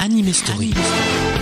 Anime Story. Anime Story.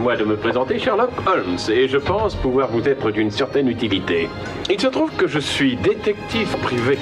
Moi de me présenter Sherlock Holmes et je pense pouvoir vous être d'une certaine utilité. Il se trouve que je suis détective privé.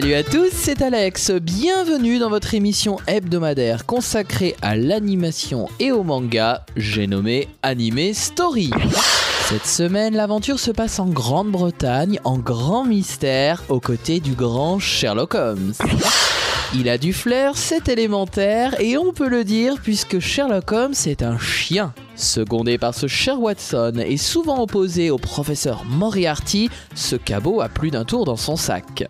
Salut à tous, c'est Alex. Bienvenue dans votre émission hebdomadaire consacrée à l'animation et au manga, j'ai nommé Anime Story. Cette semaine, l'aventure se passe en Grande-Bretagne, en grand mystère, aux côtés du grand Sherlock Holmes. Il a du flair, c'est élémentaire, et on peut le dire puisque Sherlock Holmes est un chien. Secondé par ce cher Watson et souvent opposé au professeur Moriarty, ce cabot a plus d'un tour dans son sac.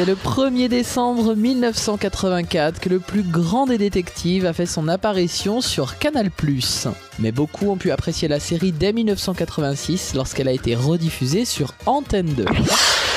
C'est le 1er décembre 1984 que le plus grand des détectives a fait son apparition sur Canal+. Mais beaucoup ont pu apprécier la série dès 1986 lorsqu'elle a été rediffusée sur Antenne 2.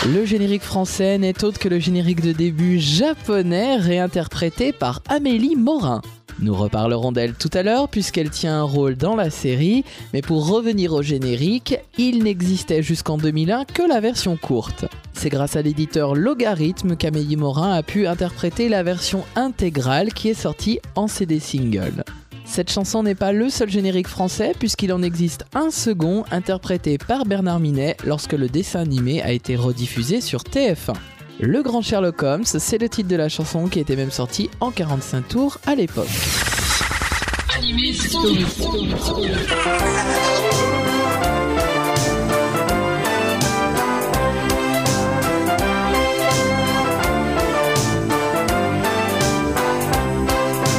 Le générique français n'est autre que le générique de début japonais réinterprété par Amélie Morin. Nous reparlerons d'elle tout à l'heure puisqu'elle tient un rôle dans la série, mais pour revenir au générique, il n'existait jusqu'en 2001 que la version courte. C'est grâce à l'éditeur Logarithme qu'Amélie Morin a pu interpréter la version intégrale qui est sortie en CD single. Cette chanson n'est pas le seul générique français puisqu'il en existe un second interprété par Bernard Minet lorsque le dessin animé a été rediffusé sur TF1. Le Grand Sherlock Holmes, c'est le titre de la chanson qui était même sorti en 45 tours à l'époque.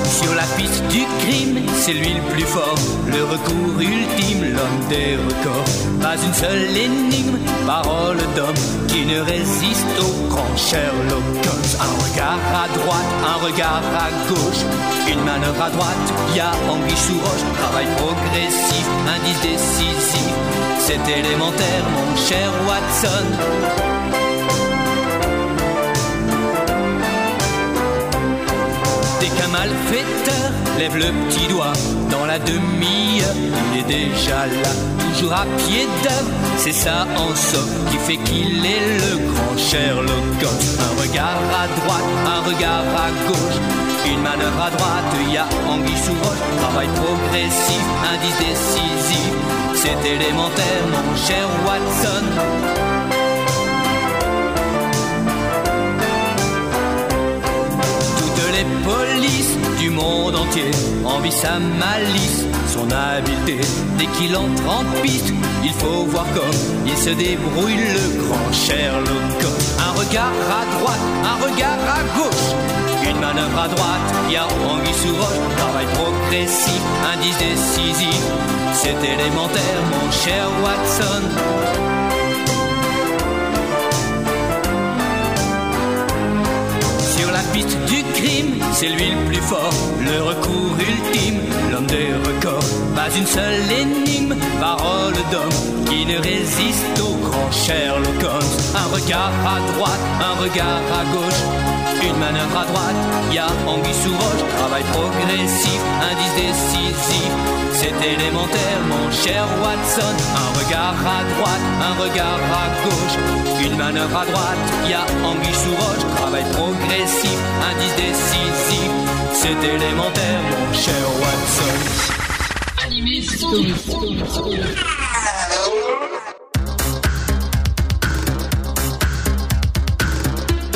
Sur la piste du crime, c'est lui le plus fort, le recours ultime, l'homme des records. Pas une seule énigme, parole d'homme qui ne résiste au grand Sherlock Holmes. Un regard à droite, un regard à gauche, une manœuvre à droite, y a anguille sous roche, travail progressif, indice décisif. C'est élémentaire, mon cher Watson. Dès qu'un malfaiteur lève le petit doigt dans la demi-heure, il est déjà là, toujours à pied d'œuvre. C'est ça en somme qui fait qu'il est le grand Sherlock Holmes. Un regard à droite, un regard à gauche, une manœuvre à droite, il y a anguille sous roche, travail progressif, indice décisif. C'est élémentaire, mon cher Watson. Polices du monde entier envient sa malice, son habileté. Dès qu'il entre en piste, il faut voir comme il se débrouille le grand Sherlock. Un regard à droite, un regard à gauche, une manœuvre à droite, il y a anguille sous roche, travail progressif, indice décisif. C'est élémentaire, mon cher Watson. Sur la piste du c'est lui le plus fort, le recours ultime, l'homme des records. Pas une seule énigme, parole d'homme qui ne résiste au grand Sherlock Holmes. Un regard à droite, un regard à gauche, une manœuvre à droite, y a anguille sous roche, travail progressif, indice décisif. C'est élémentaire, mon cher Watson. Un regard à droite, un regard à gauche, une manœuvre à droite, y a anguille sous roche, travail progressif, indice décisif. C'est élémentaire, mon cher Watson.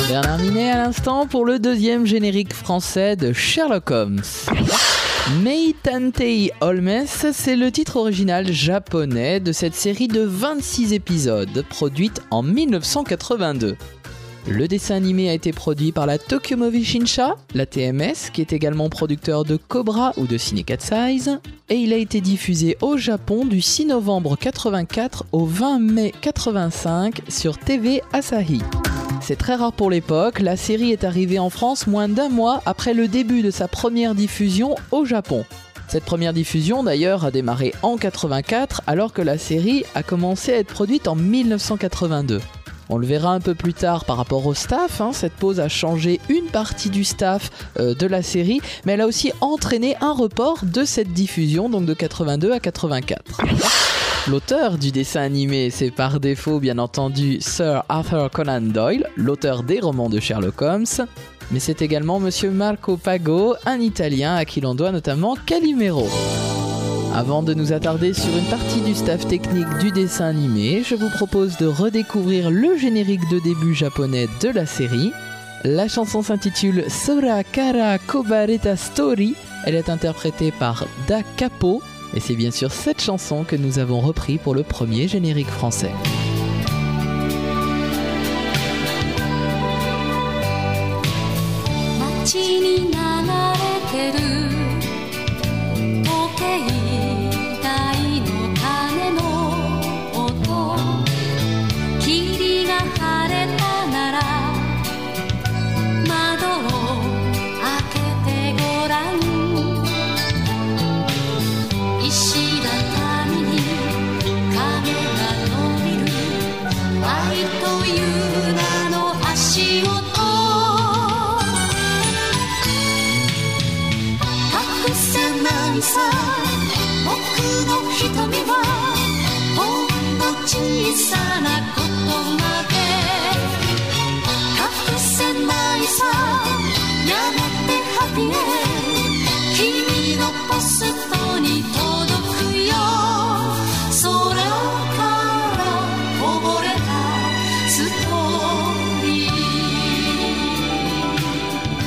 Bernard Minet à l'instant pour le deuxième générique français de Sherlock Holmes. Mei Tantei Holmes, c'est le titre original japonais de cette série de 26 épisodes produite en 1982. Le dessin animé a été produit par la Tokyo Movie Shinsha, la TMS, qui est également producteur de Cobra ou de Ciné Cat Size, et il a été diffusé au Japon du 6 novembre 84 au 20 mai 85 sur TV Asahi. C'est très rare pour l'époque, la série est arrivée en France moins d'un mois après le début de sa première diffusion au Japon. Cette première diffusion d'ailleurs a démarré en 84 alors que la série a commencé à être produite en 1982. On le verra un peu plus tard par rapport au staff, hein, cette pause a changé une partie du staff euh, de la série, mais elle a aussi entraîné un report de cette diffusion, donc de 82 à 84. L'auteur du dessin animé, c'est par défaut bien entendu Sir Arthur Conan Doyle, l'auteur des romans de Sherlock Holmes, mais c'est également Monsieur Marco Pago, un Italien à qui l'on doit notamment Calimero. Avant de nous attarder sur une partie du staff technique du dessin animé, je vous propose de redécouvrir le générique de début japonais de la série. La chanson s'intitule Sora Kara Kobareta Story. Elle est interprétée par Da Capo et c'est bien sûr cette chanson que nous avons repris pour le premier générique français.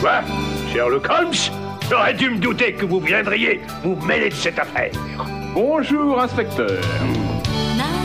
Quoi Sherlock Holmes J'aurais dû me douter que vous viendriez vous mêler de cette affaire. Bonjour, inspecteur. 何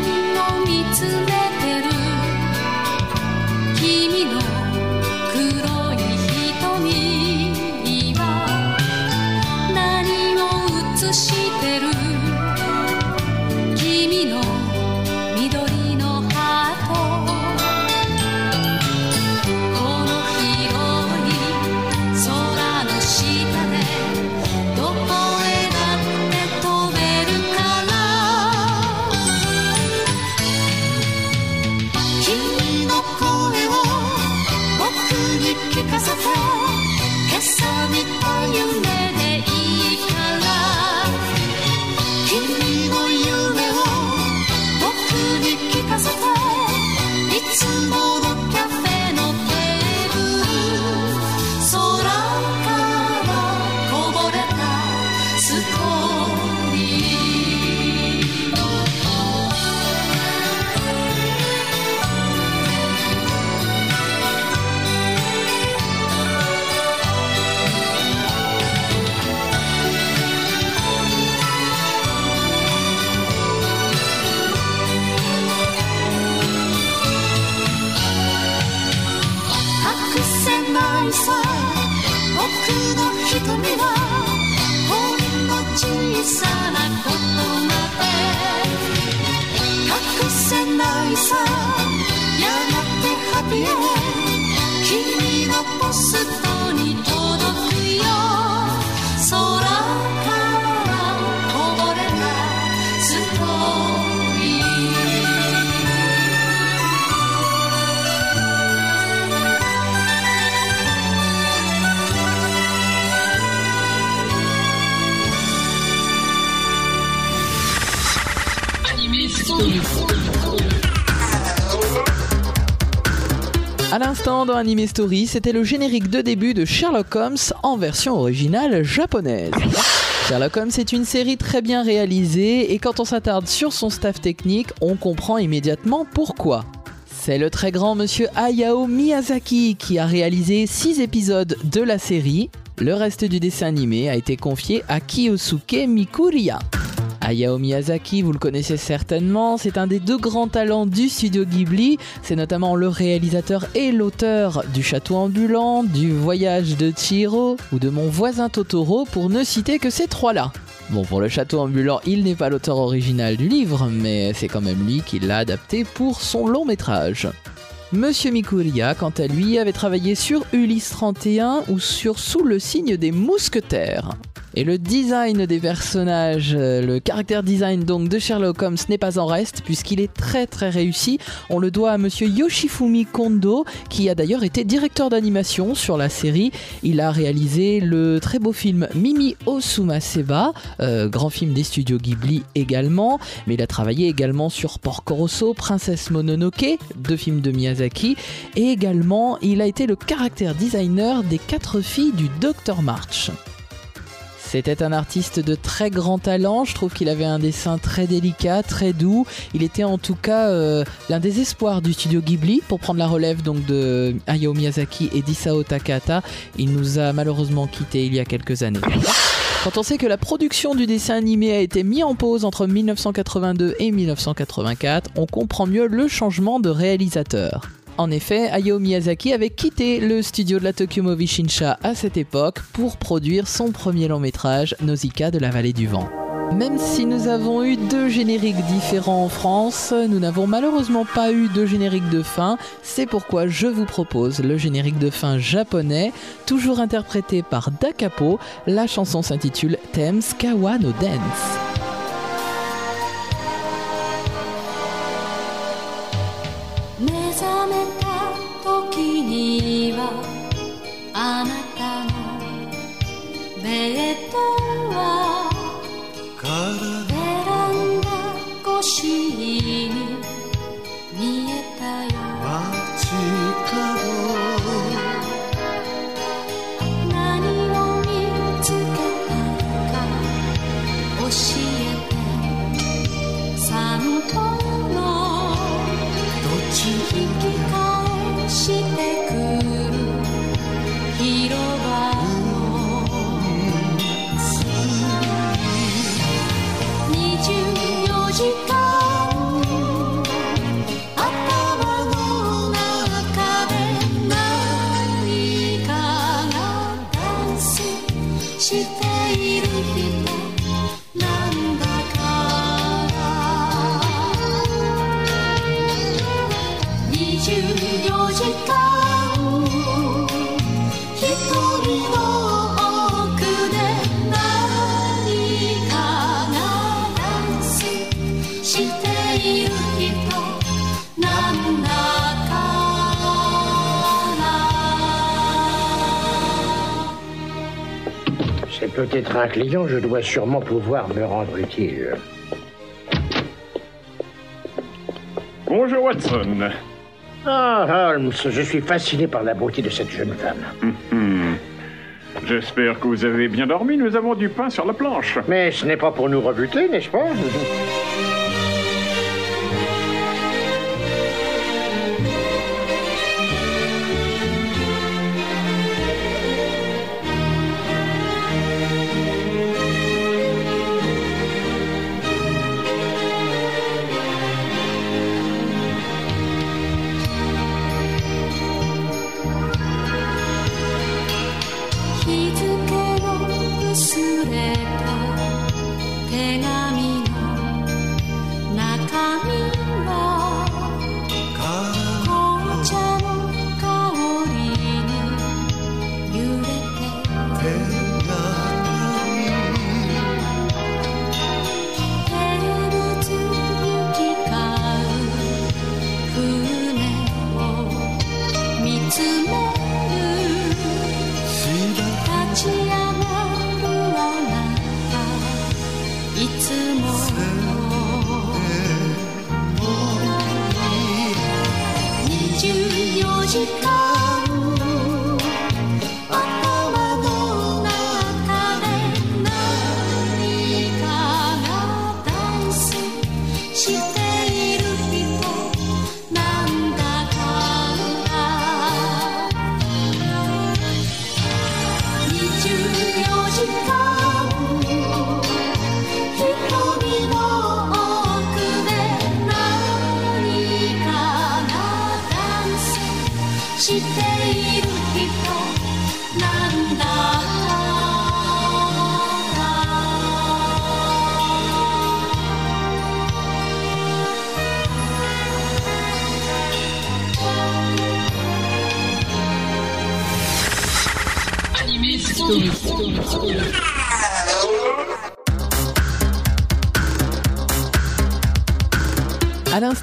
さ僕の瞳はほんの小さなことまで。隠せないさ。やがてハッピーエ。君のポスト。À l'instant dans Anime Story, c'était le générique de début de Sherlock Holmes en version originale japonaise. Sherlock Holmes est une série très bien réalisée et quand on s'attarde sur son staff technique, on comprend immédiatement pourquoi. C'est le très grand monsieur Hayao Miyazaki qui a réalisé 6 épisodes de la série. Le reste du dessin animé a été confié à Kiyosuke Mikuriya. Hayao Miyazaki, vous le connaissez certainement, c'est un des deux grands talents du studio Ghibli. C'est notamment le réalisateur et l'auteur du Château ambulant, du Voyage de Chihiro ou de Mon voisin Totoro, pour ne citer que ces trois-là. Bon, pour le Château ambulant, il n'est pas l'auteur original du livre, mais c'est quand même lui qui l'a adapté pour son long métrage. Monsieur Mikuriya, quant à lui, avait travaillé sur Ulysse 31 ou sur Sous le signe des mousquetaires. Et le design des personnages, euh, le caractère design donc de Sherlock Holmes n'est pas en reste puisqu'il est très très réussi. On le doit à monsieur Yoshifumi Kondo qui a d'ailleurs été directeur d'animation sur la série. Il a réalisé le très beau film Mimi Osumaseba, euh, grand film des studios Ghibli également, mais il a travaillé également sur Porco Rosso, Princesse Mononoke, deux films de Miyazaki, et également il a été le caractère designer des quatre filles du Dr March. C'était un artiste de très grand talent, je trouve qu'il avait un dessin très délicat, très doux. Il était en tout cas euh, l'un des espoirs du studio Ghibli pour prendre la relève de Hayao Miyazaki et d'Isao Takahata. Il nous a malheureusement quittés il y a quelques années. Quand on sait que la production du dessin animé a été mise en pause entre 1982 et 1984, on comprend mieux le changement de réalisateur. En effet, Hayao Miyazaki avait quitté le studio de la Tokyo Movie Shinsha à cette époque pour produire son premier long métrage, Nausicaa de la vallée du vent. Même si nous avons eu deux génériques différents en France, nous n'avons malheureusement pas eu de générique de fin. C'est pourquoi je vous propose le générique de fin japonais, toujours interprété par Dakapo. La chanson s'intitule Thames Kawa no Dance. 時にはあなたのベッドはから C'est peut-être un client, je dois sûrement pouvoir me rendre utile. Bonjour Watson. Ah, Holmes, je suis fasciné par la beauté de cette jeune femme. Hmm. J'espère que vous avez bien dormi, nous avons du pain sur la planche. Mais ce n'est pas pour nous rebuter, n'est-ce pas「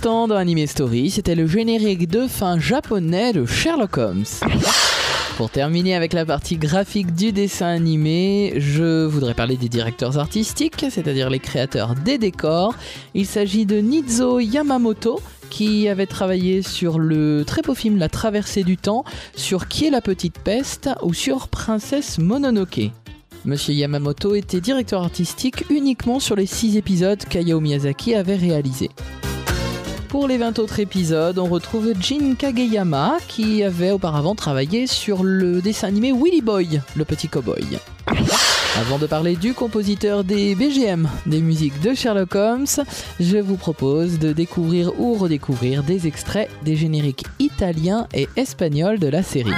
dans Anime Story, c'était le générique de fin japonais de Sherlock Holmes. Pour terminer avec la partie graphique du dessin animé, je voudrais parler des directeurs artistiques, c'est-à-dire les créateurs des décors. Il s'agit de Nizo Yamamoto, qui avait travaillé sur le très beau film La traversée du temps, sur Qui est la petite peste ou sur Princesse Mononoke. Monsieur Yamamoto était directeur artistique uniquement sur les 6 épisodes qu'Hayao Miyazaki avait réalisés. Pour les 20 autres épisodes, on retrouve Jin Kageyama qui avait auparavant travaillé sur le dessin animé Willy Boy, le petit cowboy. Avant de parler du compositeur des BGM, des musiques de Sherlock Holmes, je vous propose de découvrir ou redécouvrir des extraits des génériques italiens et espagnols de la série.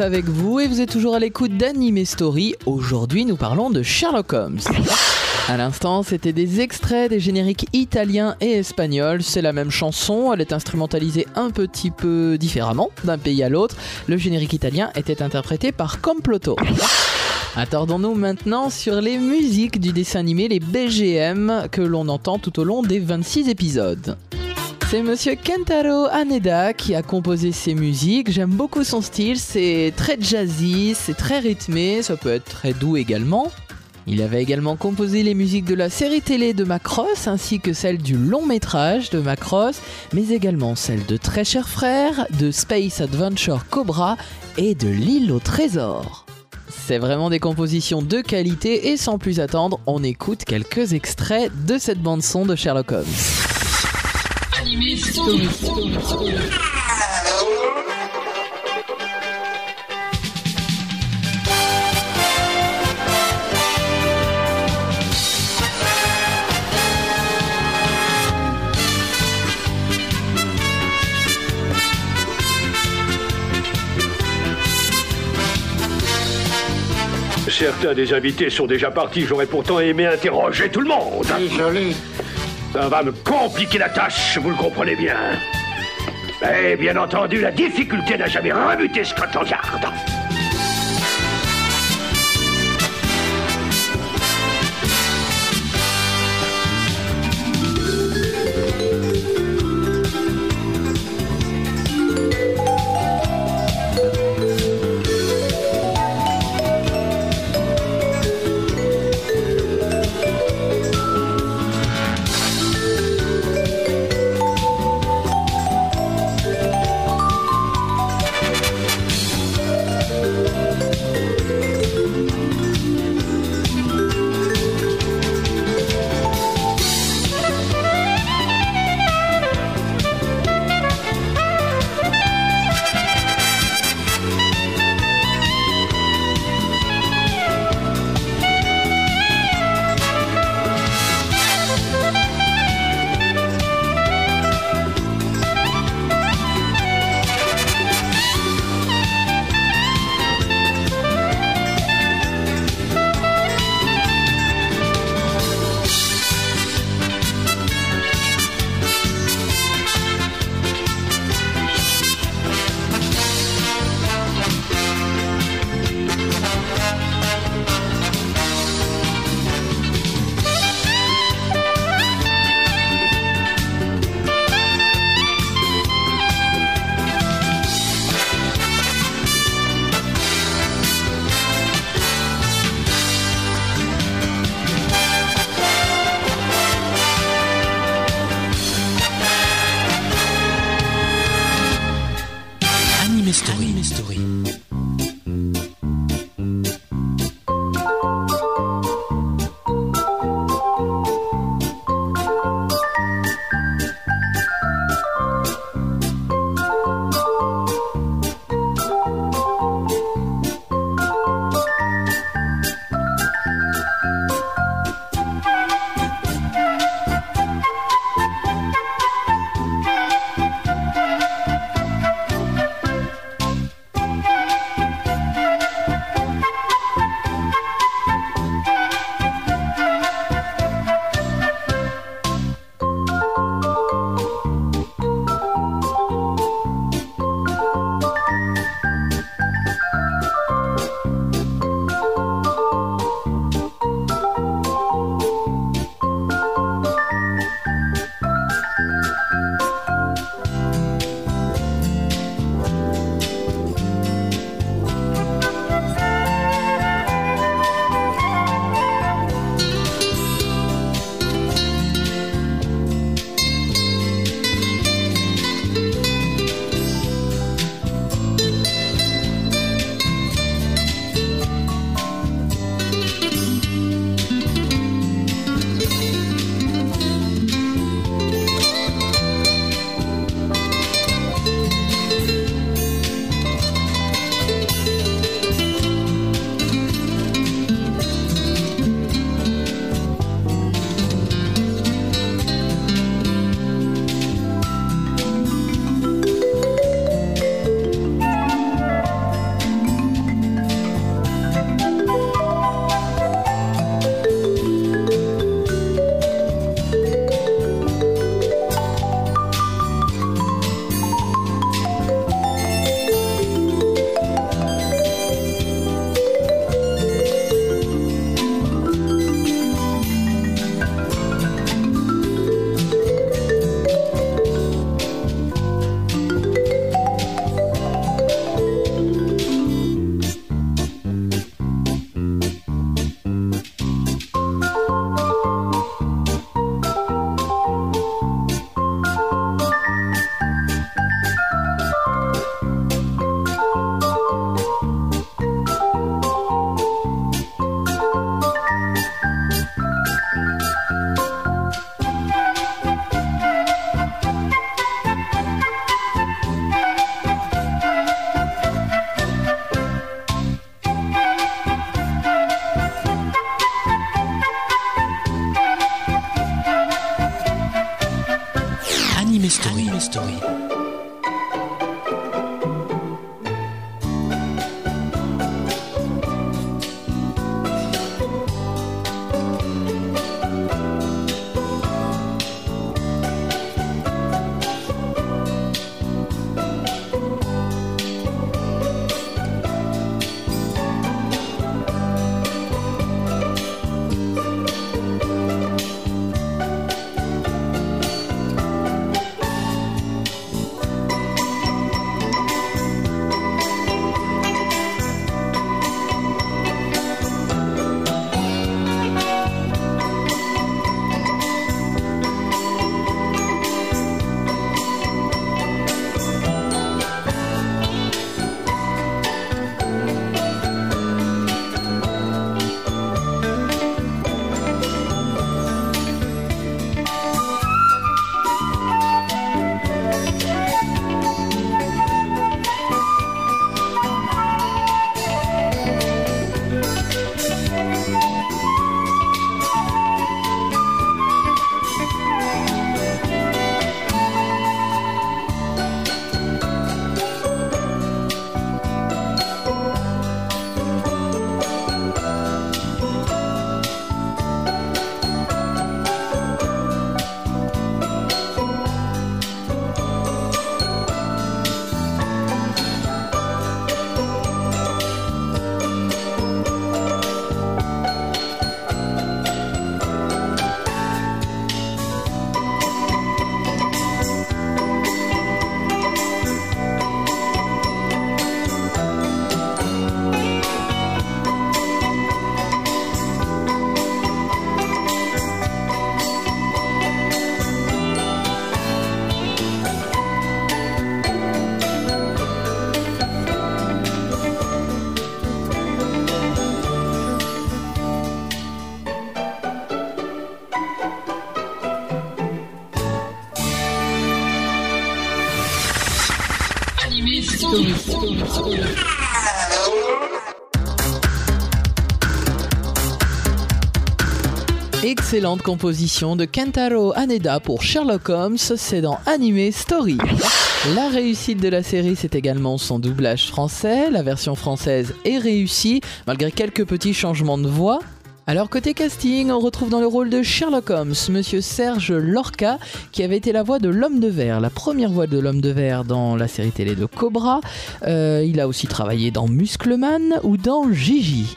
Avec vous et vous êtes toujours à l'écoute d'Anime Story. Aujourd'hui, nous parlons de Sherlock Holmes. À l'instant, c'était des extraits des génériques italiens et espagnols. C'est la même chanson, elle est instrumentalisée un petit peu différemment d'un pays à l'autre. Le générique italien était interprété par Comploto. Attardons-nous maintenant sur les musiques du dessin animé, les BGM, que l'on entend tout au long des 26 épisodes. C'est monsieur Kentaro Haneda qui a composé ces musiques. J'aime beaucoup son style, c'est très jazzy, c'est très rythmé, ça peut être très doux également. Il avait également composé les musiques de la série télé de Macross ainsi que celles du long métrage de Macross, mais également celles de Très cher frère, de Space Adventure Cobra et de l'île au trésor. C'est vraiment des compositions de qualité et sans plus attendre, on écoute quelques extraits de cette bande son de Sherlock Holmes. Certains des invités sont déjà partis, j'aurais pourtant aimé interroger tout le monde. Désolé, ça va me compliquer la tâche, vous le comprenez bien. Mais bien entendu, la difficulté n'a jamais rebuté Scotland Yard. Excellente composition de Kentaro Haneda pour Sherlock Holmes, c'est dans Anime Story. La réussite de la série, c'est également son doublage français. La version française est réussie, malgré quelques petits changements de voix. Alors côté casting, on retrouve dans le rôle de Sherlock Holmes, monsieur Serge Lorca, qui avait été la voix de l'homme de verre, la première voix de l'homme de verre dans la série télé de Cobra. Euh, il a aussi travaillé dans Muscleman ou dans Gigi.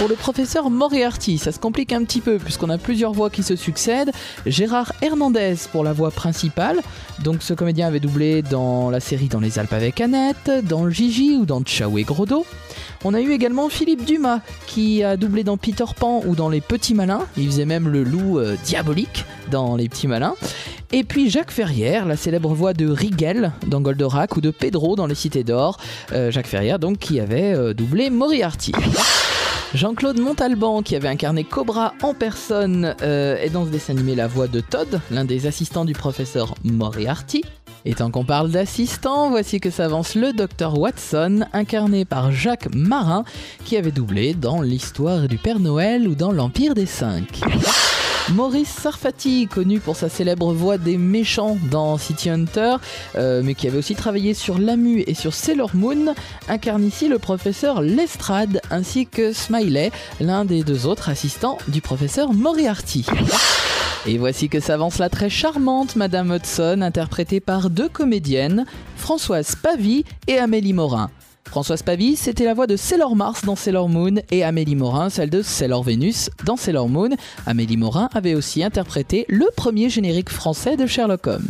Pour le professeur Moriarty, ça se complique un petit peu puisqu'on a plusieurs voix qui se succèdent. Gérard Hernandez pour la voix principale. Donc ce comédien avait doublé dans la série Dans les Alpes avec Annette, dans Gigi ou dans Ciao et Grodo. On a eu également Philippe Dumas qui a doublé dans Peter Pan ou dans Les Petits Malins. Il faisait même le loup euh, diabolique dans Les Petits Malins. Et puis Jacques Ferrière, la célèbre voix de Rigel dans Goldorak ou de Pedro dans Les Cités d'Or. Euh, Jacques Ferrière donc qui avait euh, doublé Moriarty. Jean-Claude Montalban, qui avait incarné Cobra en personne, euh, est dans ce dessin animé la voix de Todd, l'un des assistants du professeur Moriarty. Et tant qu'on parle d'assistants, voici que s'avance le docteur Watson, incarné par Jacques Marin, qui avait doublé dans L'histoire du Père Noël ou dans L'Empire des Cinq. Maurice Sarfati, connu pour sa célèbre voix des méchants dans City Hunter, euh, mais qui avait aussi travaillé sur Lamu et sur Sailor Moon, incarne ici le professeur Lestrade ainsi que Smiley, l'un des deux autres assistants du professeur Moriarty. Et voici que s'avance la très charmante Madame Hudson, interprétée par deux comédiennes, Françoise Pavie et Amélie Morin. Françoise Pavie, c'était la voix de Sailor Mars dans Sailor Moon et Amélie Morin, celle de Sailor Vénus dans Sailor Moon. Amélie Morin avait aussi interprété le premier générique français de Sherlock Holmes.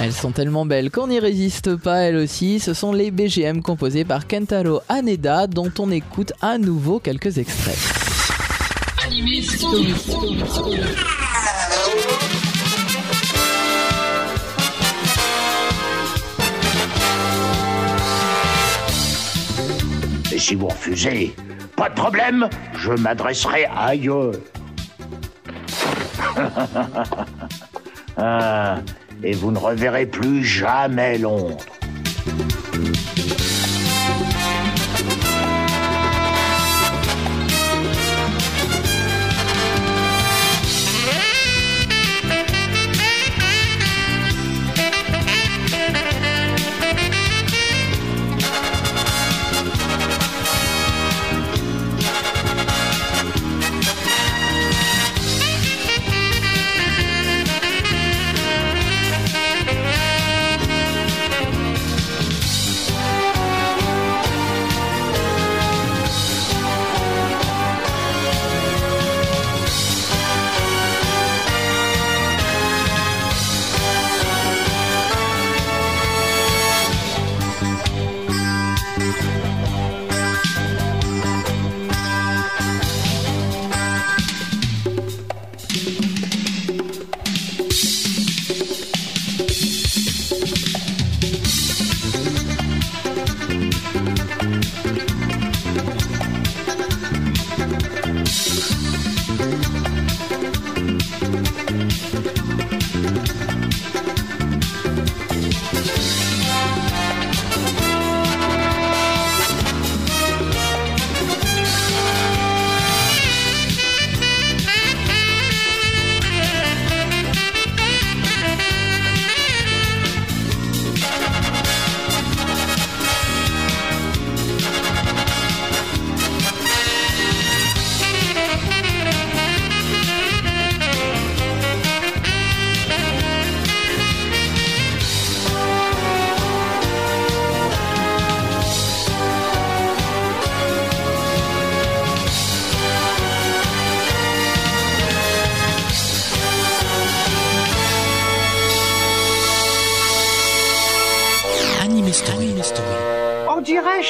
Elles sont tellement belles qu'on n'y résiste pas, elles aussi. Ce sont les BGM composés par Kentaro Haneda, dont on écoute à nouveau quelques extraits. Si vous refusez, pas de problème, je m'adresserai ailleurs. Ah, et vous ne reverrez plus jamais Londres.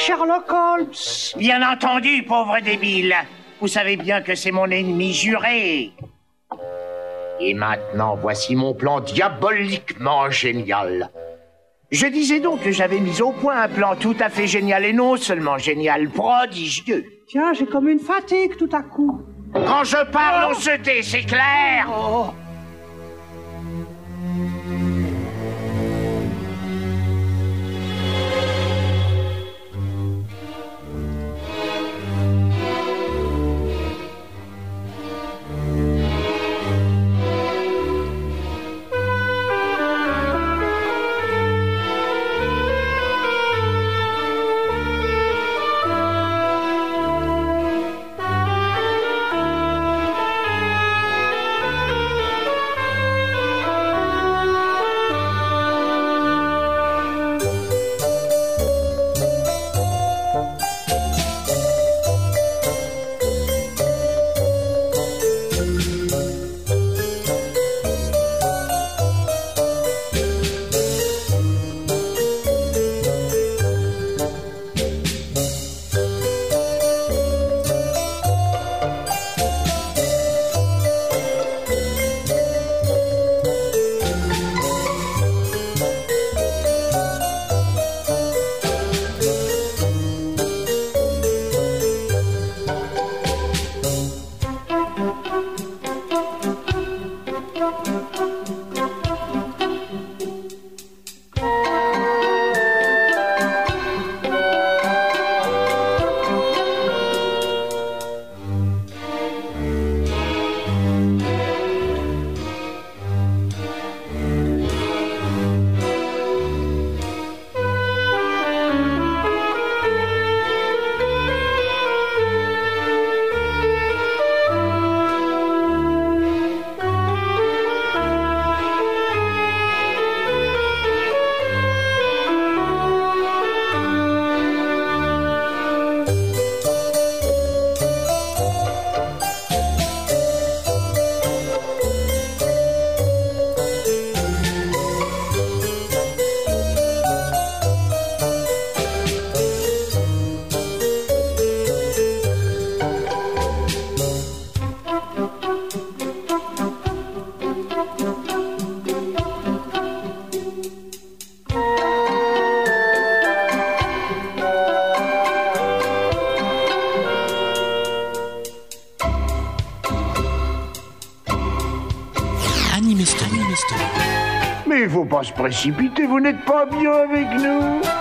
Sherlock Holmes. Bien entendu, pauvre débile. Vous savez bien que c'est mon ennemi juré. Et maintenant, voici mon plan diaboliquement génial. Je disais donc que j'avais mis au point un plan tout à fait génial et non seulement génial, prodigieux. Tiens, j'ai comme une fatigue tout à coup. Quand je parle, on se tait, c'est clair Oh, pas se précipiter, vous n'êtes pas bien avec nous.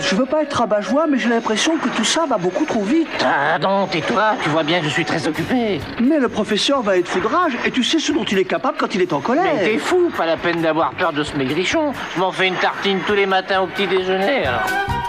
Je veux pas être rabat-joie, mais j'ai l'impression que tout ça va beaucoup trop vite. Pardon, tais-toi, tu vois bien que je suis très occupé. Mais le professeur va être foudrage, et tu sais ce dont il est capable quand il est en colère. Mais t'es fou, pas la peine d'avoir peur de ce maigrichon. Je m'en fais une tartine tous les matins au petit déjeuner, alors.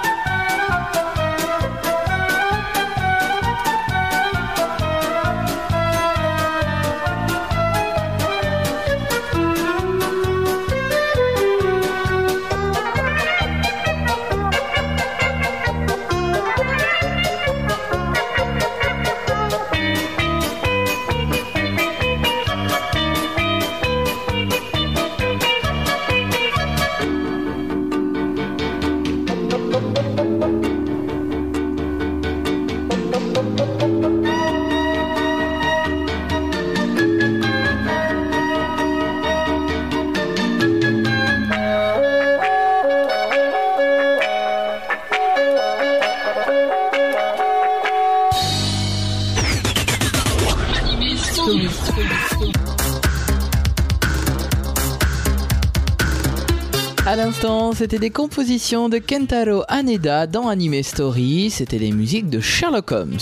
C'était des compositions de Kentaro Haneda dans Anime Story, c'était des musiques de Sherlock Holmes.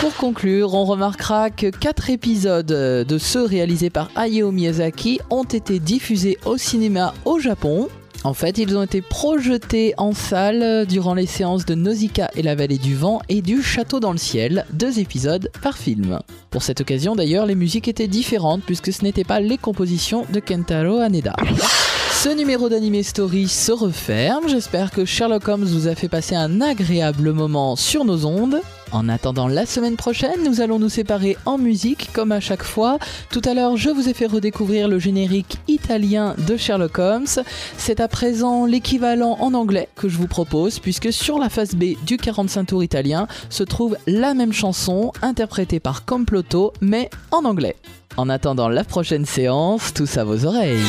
Pour conclure, on remarquera que quatre épisodes euh, de ceux réalisés par Hayao Miyazaki ont été diffusés au cinéma au Japon. En fait, ils ont été projetés en salle durant les séances de Nausicaa et la vallée du vent et du château dans le ciel, deux épisodes par film. Pour cette occasion d'ailleurs, les musiques étaient différentes puisque ce n'étaient pas les compositions de Kentaro Haneda. Ce numéro d'Anime Story se referme. J'espère que Sherlock Holmes vous a fait passer un agréable moment sur nos ondes. En attendant la semaine prochaine, nous allons nous séparer en musique comme à chaque fois. Tout à l'heure, je vous ai fait redécouvrir le générique italien de Sherlock Holmes. C'est à présent l'équivalent en anglais que je vous propose puisque sur la face B du 45 tours italien se trouve la même chanson interprétée par Complotto mais en anglais. En attendant la prochaine séance, tous à vos oreilles.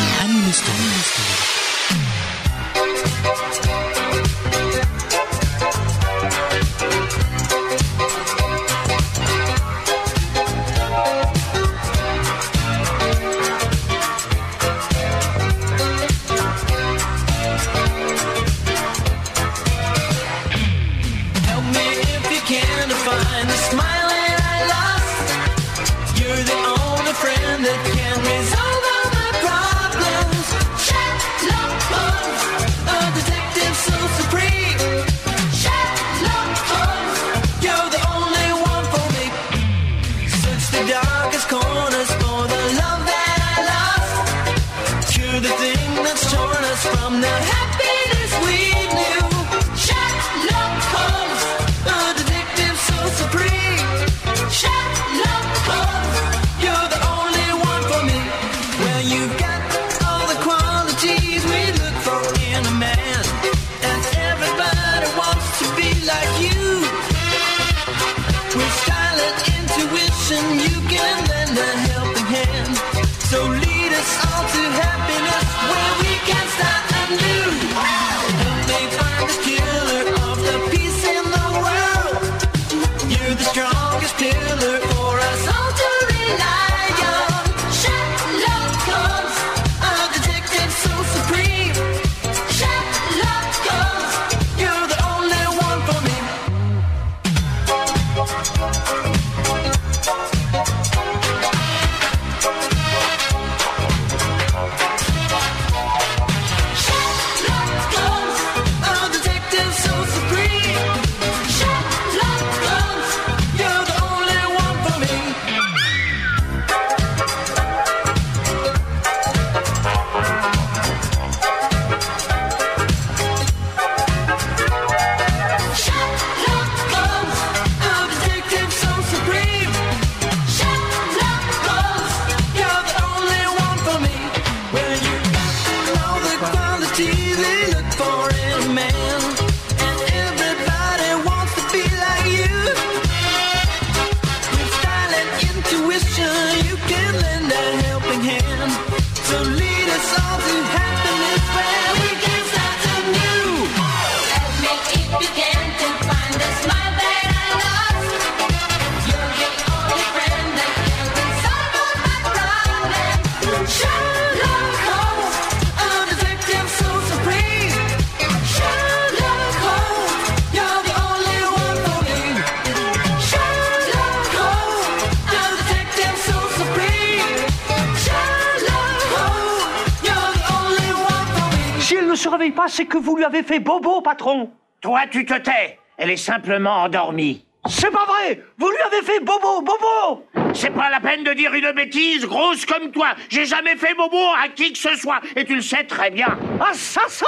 Que vous lui avez fait bobo, patron. Toi, tu te tais. Elle est simplement endormie. C'est pas vrai Vous lui avez fait bobo, bobo C'est pas la peine de dire une bêtise, grosse comme toi. J'ai jamais fait bobo à qui que ce soit, et tu le sais très bien. Assassin